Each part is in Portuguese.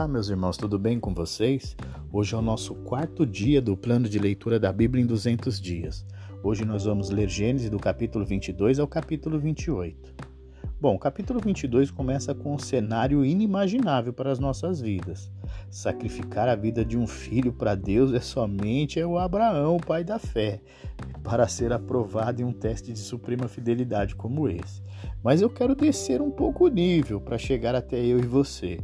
Olá, meus irmãos, tudo bem com vocês? Hoje é o nosso quarto dia do plano de leitura da Bíblia em 200 dias. Hoje nós vamos ler Gênesis do capítulo 22 ao capítulo 28. Bom, o capítulo 22 começa com um cenário inimaginável para as nossas vidas. Sacrificar a vida de um filho para Deus é somente o Abraão, o pai da fé, para ser aprovado em um teste de suprema fidelidade como esse. Mas eu quero descer um pouco o nível para chegar até eu e você.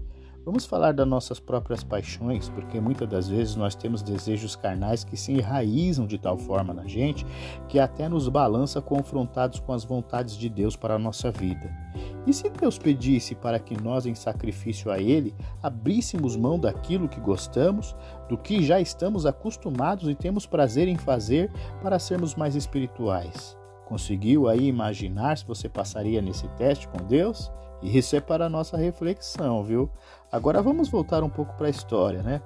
Vamos falar das nossas próprias paixões, porque muitas das vezes nós temos desejos carnais que se enraizam de tal forma na gente que até nos balança confrontados com as vontades de Deus para a nossa vida. E se Deus pedisse para que nós, em sacrifício a Ele, abríssemos mão daquilo que gostamos, do que já estamos acostumados e temos prazer em fazer para sermos mais espirituais? Conseguiu aí imaginar se você passaria nesse teste com Deus? Isso é para a nossa reflexão, viu? Agora vamos voltar um pouco para a história, né?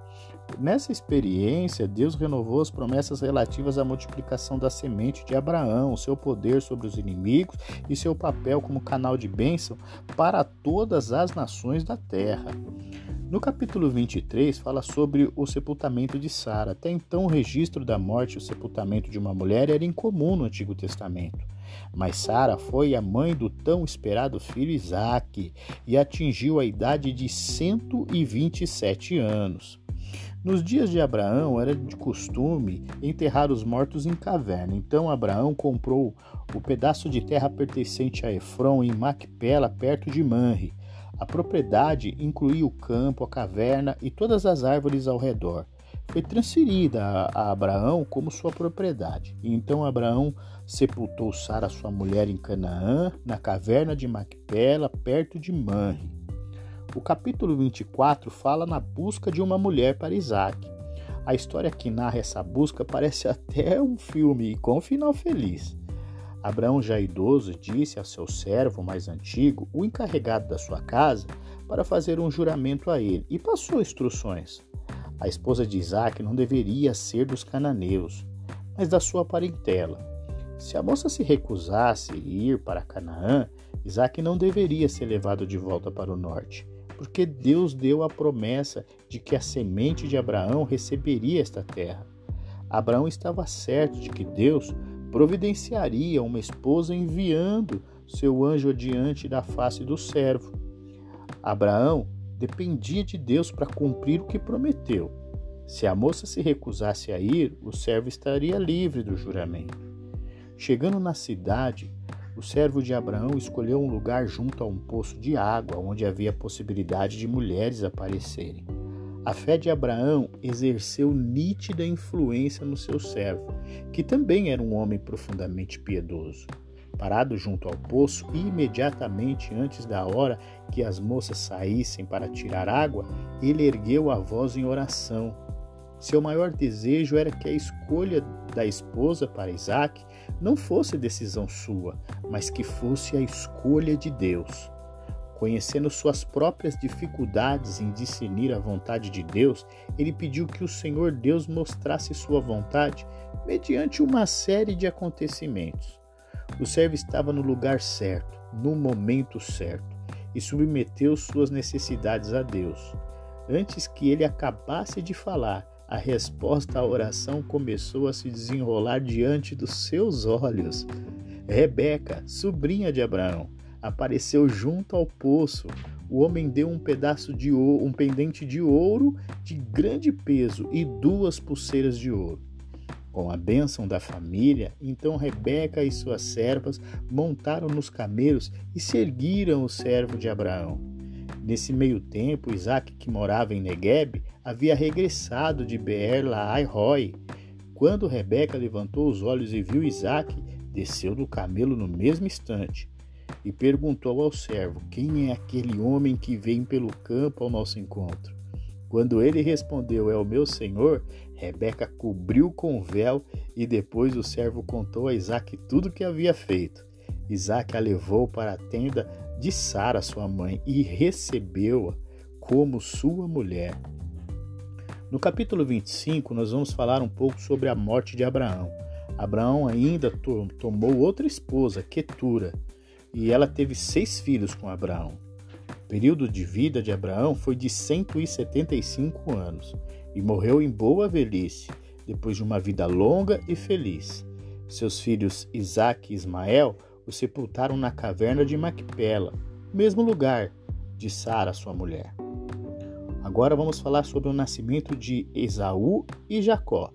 Nessa experiência, Deus renovou as promessas relativas à multiplicação da semente de Abraão, seu poder sobre os inimigos e seu papel como canal de bênção para todas as nações da terra. No capítulo 23 fala sobre o sepultamento de Sara. Até então, o registro da morte e o sepultamento de uma mulher era incomum no Antigo Testamento. Mas Sara foi a mãe do tão esperado filho Isaque e atingiu a idade de 127 anos. Nos dias de Abraão era de costume enterrar os mortos em caverna. Então Abraão comprou o pedaço de terra pertencente a Efron em Macpela, perto de Manre. A propriedade incluía o campo, a caverna e todas as árvores ao redor. Foi transferida a Abraão como sua propriedade. Então Abraão sepultou Sara, sua mulher, em Canaã, na caverna de Macpela, perto de Manre. O capítulo 24 fala na busca de uma mulher para Isaac. A história que narra essa busca parece até um filme com um final feliz. Abraão, já idoso, disse a seu servo mais antigo, o encarregado da sua casa, para fazer um juramento a ele e passou instruções. A esposa de Isaac não deveria ser dos cananeus, mas da sua parentela. Se a moça se recusasse ir para Canaã, Isaac não deveria ser levado de volta para o norte, porque Deus deu a promessa de que a semente de Abraão receberia esta terra. Abraão estava certo de que Deus providenciaria uma esposa enviando seu anjo adiante da face do servo. Abraão dependia de Deus para cumprir o que prometeu. Se a moça se recusasse a ir, o servo estaria livre do juramento. Chegando na cidade, o servo de Abraão escolheu um lugar junto a um poço de água, onde havia possibilidade de mulheres aparecerem. A fé de Abraão exerceu nítida influência no seu servo, que também era um homem profundamente piedoso. Parado junto ao poço imediatamente antes da hora que as moças saíssem para tirar água, ele ergueu a voz em oração. Seu maior desejo era que a escolha da esposa para Isaac não fosse decisão sua, mas que fosse a escolha de Deus. Conhecendo suas próprias dificuldades em discernir a vontade de Deus, ele pediu que o Senhor Deus mostrasse sua vontade mediante uma série de acontecimentos. O servo estava no lugar certo, no momento certo, e submeteu suas necessidades a Deus. Antes que ele acabasse de falar, a resposta à oração começou a se desenrolar diante dos seus olhos. Rebeca, sobrinha de Abraão, apareceu junto ao poço. O homem deu um pedaço de ouro, um pendente de ouro de grande peso e duas pulseiras de ouro. Com a bênção da família, então Rebeca e suas servas montaram nos camelos e seguiram o servo de Abraão. Nesse meio tempo, Isaac, que morava em Negueb, havia regressado de Beer Lahai Quando Rebeca levantou os olhos e viu Isaac, desceu do camelo no mesmo instante e perguntou ao servo: Quem é aquele homem que vem pelo campo ao nosso encontro? Quando ele respondeu: É o meu senhor, Rebeca cobriu com o véu e depois o servo contou a Isaac tudo o que havia feito. Isaac a levou para a tenda de Sara, sua mãe, e recebeu-a como sua mulher. No capítulo 25, nós vamos falar um pouco sobre a morte de Abraão. Abraão ainda to tomou outra esposa, Ketura, e ela teve seis filhos com Abraão. Período de vida de Abraão foi de 175 anos e morreu em boa velhice, depois de uma vida longa e feliz. Seus filhos Isaac e Ismael o sepultaram na caverna de Macpela, mesmo lugar de Sara, sua mulher. Agora vamos falar sobre o nascimento de Esaú e Jacó.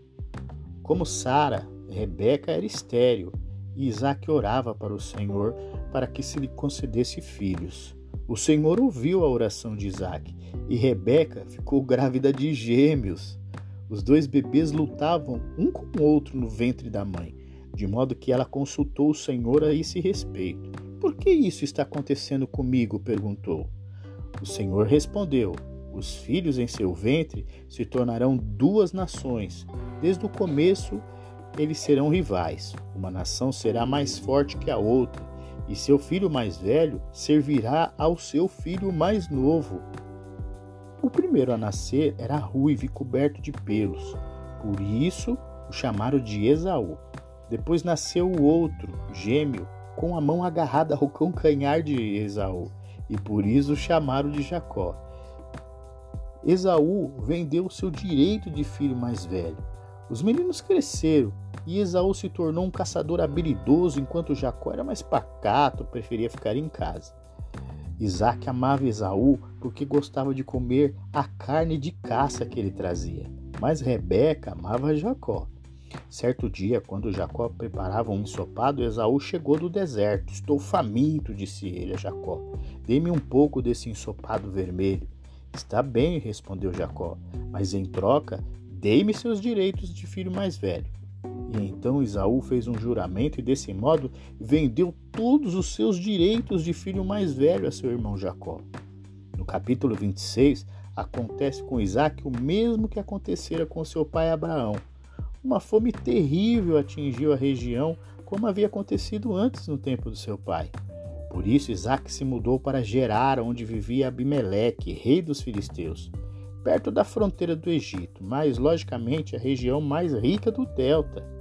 Como Sara, Rebeca era estéril e Isaac orava para o Senhor para que se lhe concedesse filhos. O Senhor ouviu a oração de Isaac e Rebeca ficou grávida de gêmeos. Os dois bebês lutavam um com o outro no ventre da mãe, de modo que ela consultou o Senhor a esse respeito. Por que isso está acontecendo comigo? perguntou. O Senhor respondeu: Os filhos em seu ventre se tornarão duas nações. Desde o começo, eles serão rivais. Uma nação será mais forte que a outra e seu filho mais velho servirá ao seu filho mais novo. O primeiro a nascer era ruivo e coberto de pelos, por isso o chamaram de Esaú. Depois nasceu o outro, gêmeo, com a mão agarrada ao calcanhar de Esaú, e por isso o chamaram de Jacó. Esaú vendeu o seu direito de filho mais velho. Os meninos cresceram e Esaú se tornou um caçador habilidoso, enquanto Jacó era mais pacato, preferia ficar em casa. Isaac amava Esaú porque gostava de comer a carne de caça que ele trazia, mas Rebeca amava Jacó. Certo dia, quando Jacó preparava um ensopado, Esaú chegou do deserto. Estou faminto, disse ele a Jacó. Dê-me um pouco desse ensopado vermelho. Está bem, respondeu Jacó, mas em troca, dê-me seus direitos de filho mais velho. E então Esaú fez um juramento e, desse modo, vendeu todos os seus direitos de filho mais velho a seu irmão Jacó. No capítulo 26, acontece com Isaac o mesmo que acontecera com seu pai Abraão. Uma fome terrível atingiu a região, como havia acontecido antes no tempo do seu pai. Por isso, Isaac se mudou para Gerar, onde vivia Abimeleque, rei dos filisteus, perto da fronteira do Egito, mas logicamente a região mais rica do delta.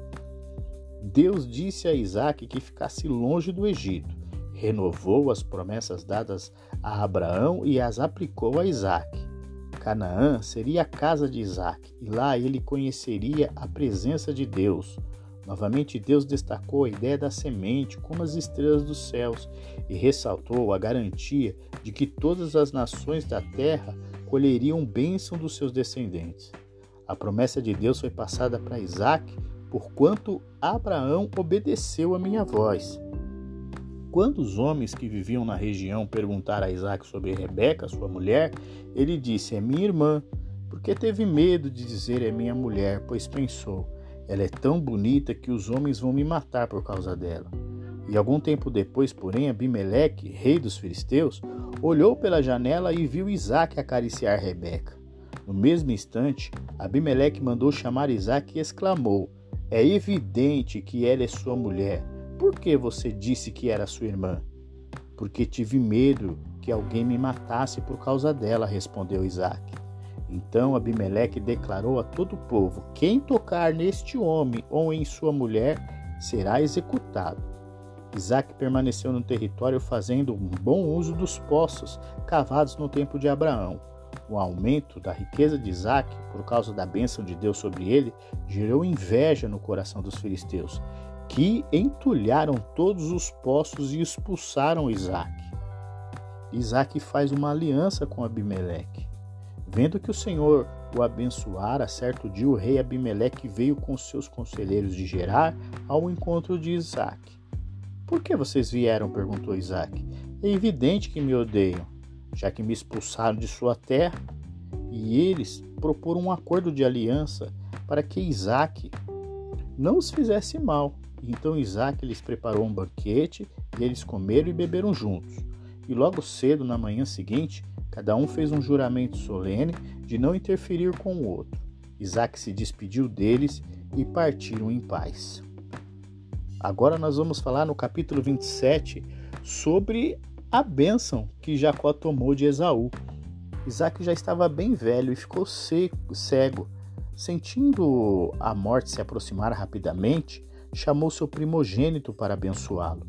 Deus disse a Isaac que ficasse longe do Egito. Renovou as promessas dadas a Abraão e as aplicou a Isaac. Canaã seria a casa de Isaac, e lá ele conheceria a presença de Deus. Novamente, Deus destacou a ideia da semente como as estrelas dos céus e ressaltou a garantia de que todas as nações da terra colheriam bênção dos seus descendentes. A promessa de Deus foi passada para Isaac porquanto Abraão obedeceu a minha voz. Quando os homens que viviam na região perguntaram a Isaac sobre Rebeca, sua mulher, ele disse: É minha irmã, porque teve medo de dizer é minha mulher, pois pensou: ela é tão bonita que os homens vão me matar por causa dela. E algum tempo depois, porém, Abimeleque, rei dos filisteus, olhou pela janela e viu Isaac acariciar Rebeca. No mesmo instante, Abimeleque mandou chamar Isaac e exclamou: é evidente que ela é sua mulher. Por que você disse que era sua irmã? Porque tive medo que alguém me matasse por causa dela, respondeu Isaac. Então Abimeleque declarou a todo o povo: Quem tocar neste homem ou em sua mulher será executado. Isaac permaneceu no território fazendo um bom uso dos poços cavados no tempo de Abraão. O aumento da riqueza de Isaac, por causa da bênção de Deus sobre ele, gerou inveja no coração dos filisteus, que entulharam todos os poços e expulsaram Isaac. Isaac faz uma aliança com Abimeleque. Vendo que o Senhor o abençoara, certo dia o rei Abimeleque veio com seus conselheiros de Gerar ao encontro de Isaac. Por que vocês vieram? perguntou Isaac. É evidente que me odeiam já que me expulsaram de sua terra, e eles proporam um acordo de aliança para que Isaac não os fizesse mal. Então Isaac lhes preparou um banquete e eles comeram e beberam juntos. E logo cedo, na manhã seguinte, cada um fez um juramento solene de não interferir com o outro. Isaac se despediu deles e partiram em paz. Agora nós vamos falar no capítulo 27 sobre a bênção que Jacó tomou de Esaú. Isaac já estava bem velho e ficou seco, cego. Sentindo a morte se aproximar rapidamente, chamou seu primogênito para abençoá-lo.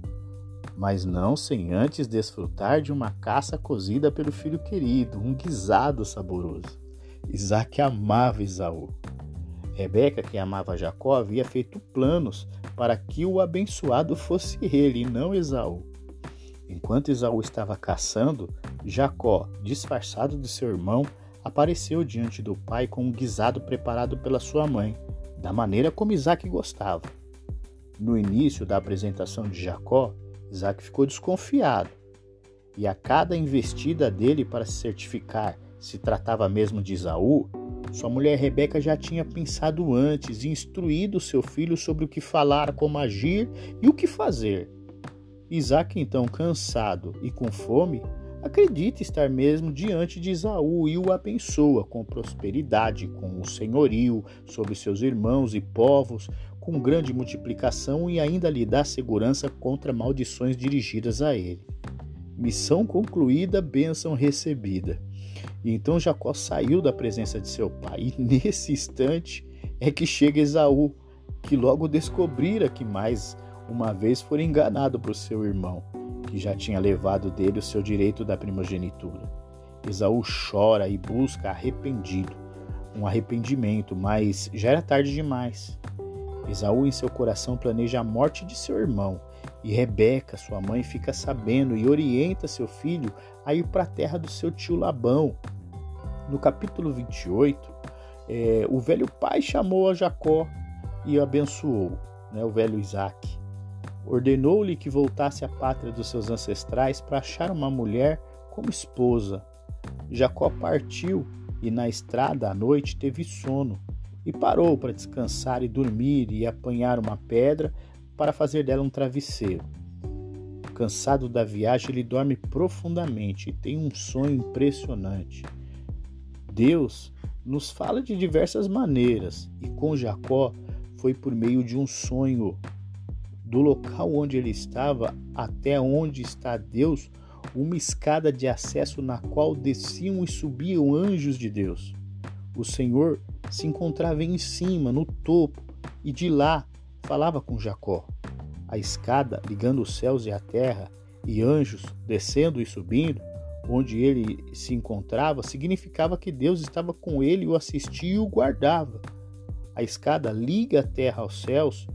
mas não sem antes desfrutar de uma caça cozida pelo filho querido, um guisado saboroso. Isaac amava Esaú. Rebeca, que amava Jacó, havia feito planos para que o abençoado fosse ele e não Esaú. Enquanto Esaú estava caçando, Jacó, disfarçado de seu irmão, apareceu diante do pai com um guisado preparado pela sua mãe, da maneira como Isaac gostava. No início da apresentação de Jacó, Isaac ficou desconfiado, e a cada investida dele para se certificar se tratava mesmo de Esaú, sua mulher Rebeca já tinha pensado antes e instruído seu filho sobre o que falar, como agir e o que fazer. Isaac, então, cansado e com fome, acredita estar mesmo diante de Esaú e o abençoa com prosperidade, com o senhorio sobre seus irmãos e povos, com grande multiplicação e ainda lhe dá segurança contra maldições dirigidas a ele. Missão concluída, bênção recebida. E então Jacó saiu da presença de seu pai, e nesse instante é que chega Esaú, que logo descobrira que mais uma vez fora enganado por seu irmão, que já tinha levado dele o seu direito da primogenitura. Esaú chora e busca arrependido, um arrependimento, mas já era tarde demais. Esaú, em seu coração, planeja a morte de seu irmão, e Rebeca, sua mãe, fica sabendo e orienta seu filho a ir para a terra do seu tio Labão, no capítulo 28, é, o velho pai chamou a Jacó e o abençoou, né, o velho Isaac. Ordenou-lhe que voltasse à pátria dos seus ancestrais para achar uma mulher como esposa. Jacó partiu e na estrada à noite teve sono e parou para descansar e dormir e apanhar uma pedra para fazer dela um travesseiro. Cansado da viagem, ele dorme profundamente e tem um sonho impressionante. Deus nos fala de diversas maneiras e com Jacó foi por meio de um sonho. Do local onde ele estava até onde está Deus, uma escada de acesso na qual desciam e subiam anjos de Deus. O Senhor se encontrava em cima, no topo, e de lá falava com Jacó. A escada ligando os céus e a terra, e anjos descendo e subindo, onde ele se encontrava significava que Deus estava com ele, o assistia e o guardava. A escada liga a terra aos céus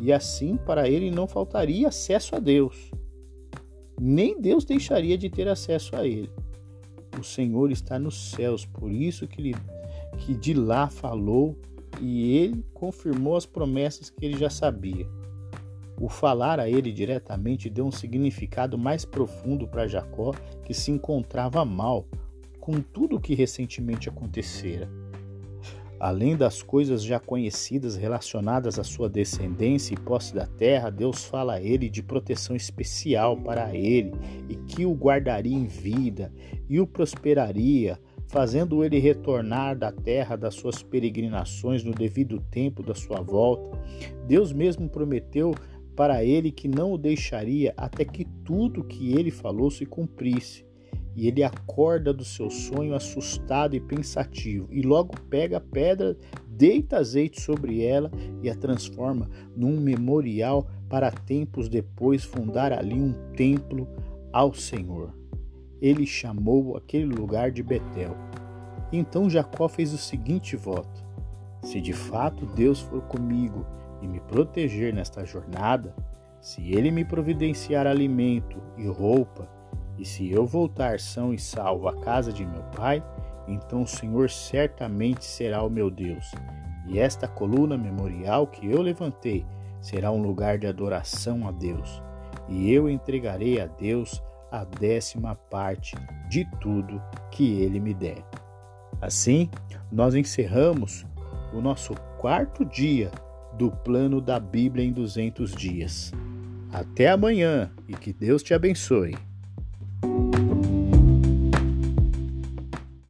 e assim para ele não faltaria acesso a Deus. Nem Deus deixaria de ter acesso a ele. O Senhor está nos céus, por isso que, ele, que de lá falou e ele confirmou as promessas que ele já sabia. O falar a ele diretamente deu um significado mais profundo para Jacó, que se encontrava mal com tudo o que recentemente acontecera. Além das coisas já conhecidas relacionadas à sua descendência e posse da terra, Deus fala a ele de proteção especial para ele e que o guardaria em vida e o prosperaria, fazendo ele retornar da terra das suas peregrinações no devido tempo da sua volta. Deus mesmo prometeu para ele que não o deixaria até que tudo que ele falou se cumprisse. E ele acorda do seu sonho assustado e pensativo, e logo pega a pedra, deita azeite sobre ela e a transforma num memorial para tempos depois fundar ali um templo ao Senhor. Ele chamou aquele lugar de Betel. Então Jacó fez o seguinte voto: Se de fato Deus for comigo e me proteger nesta jornada, se ele me providenciar alimento e roupa, e se eu voltar são e salvo à casa de meu pai, então o Senhor certamente será o meu Deus. E esta coluna memorial que eu levantei será um lugar de adoração a Deus. E eu entregarei a Deus a décima parte de tudo que ele me der. Assim, nós encerramos o nosso quarto dia do plano da Bíblia em 200 dias. Até amanhã e que Deus te abençoe.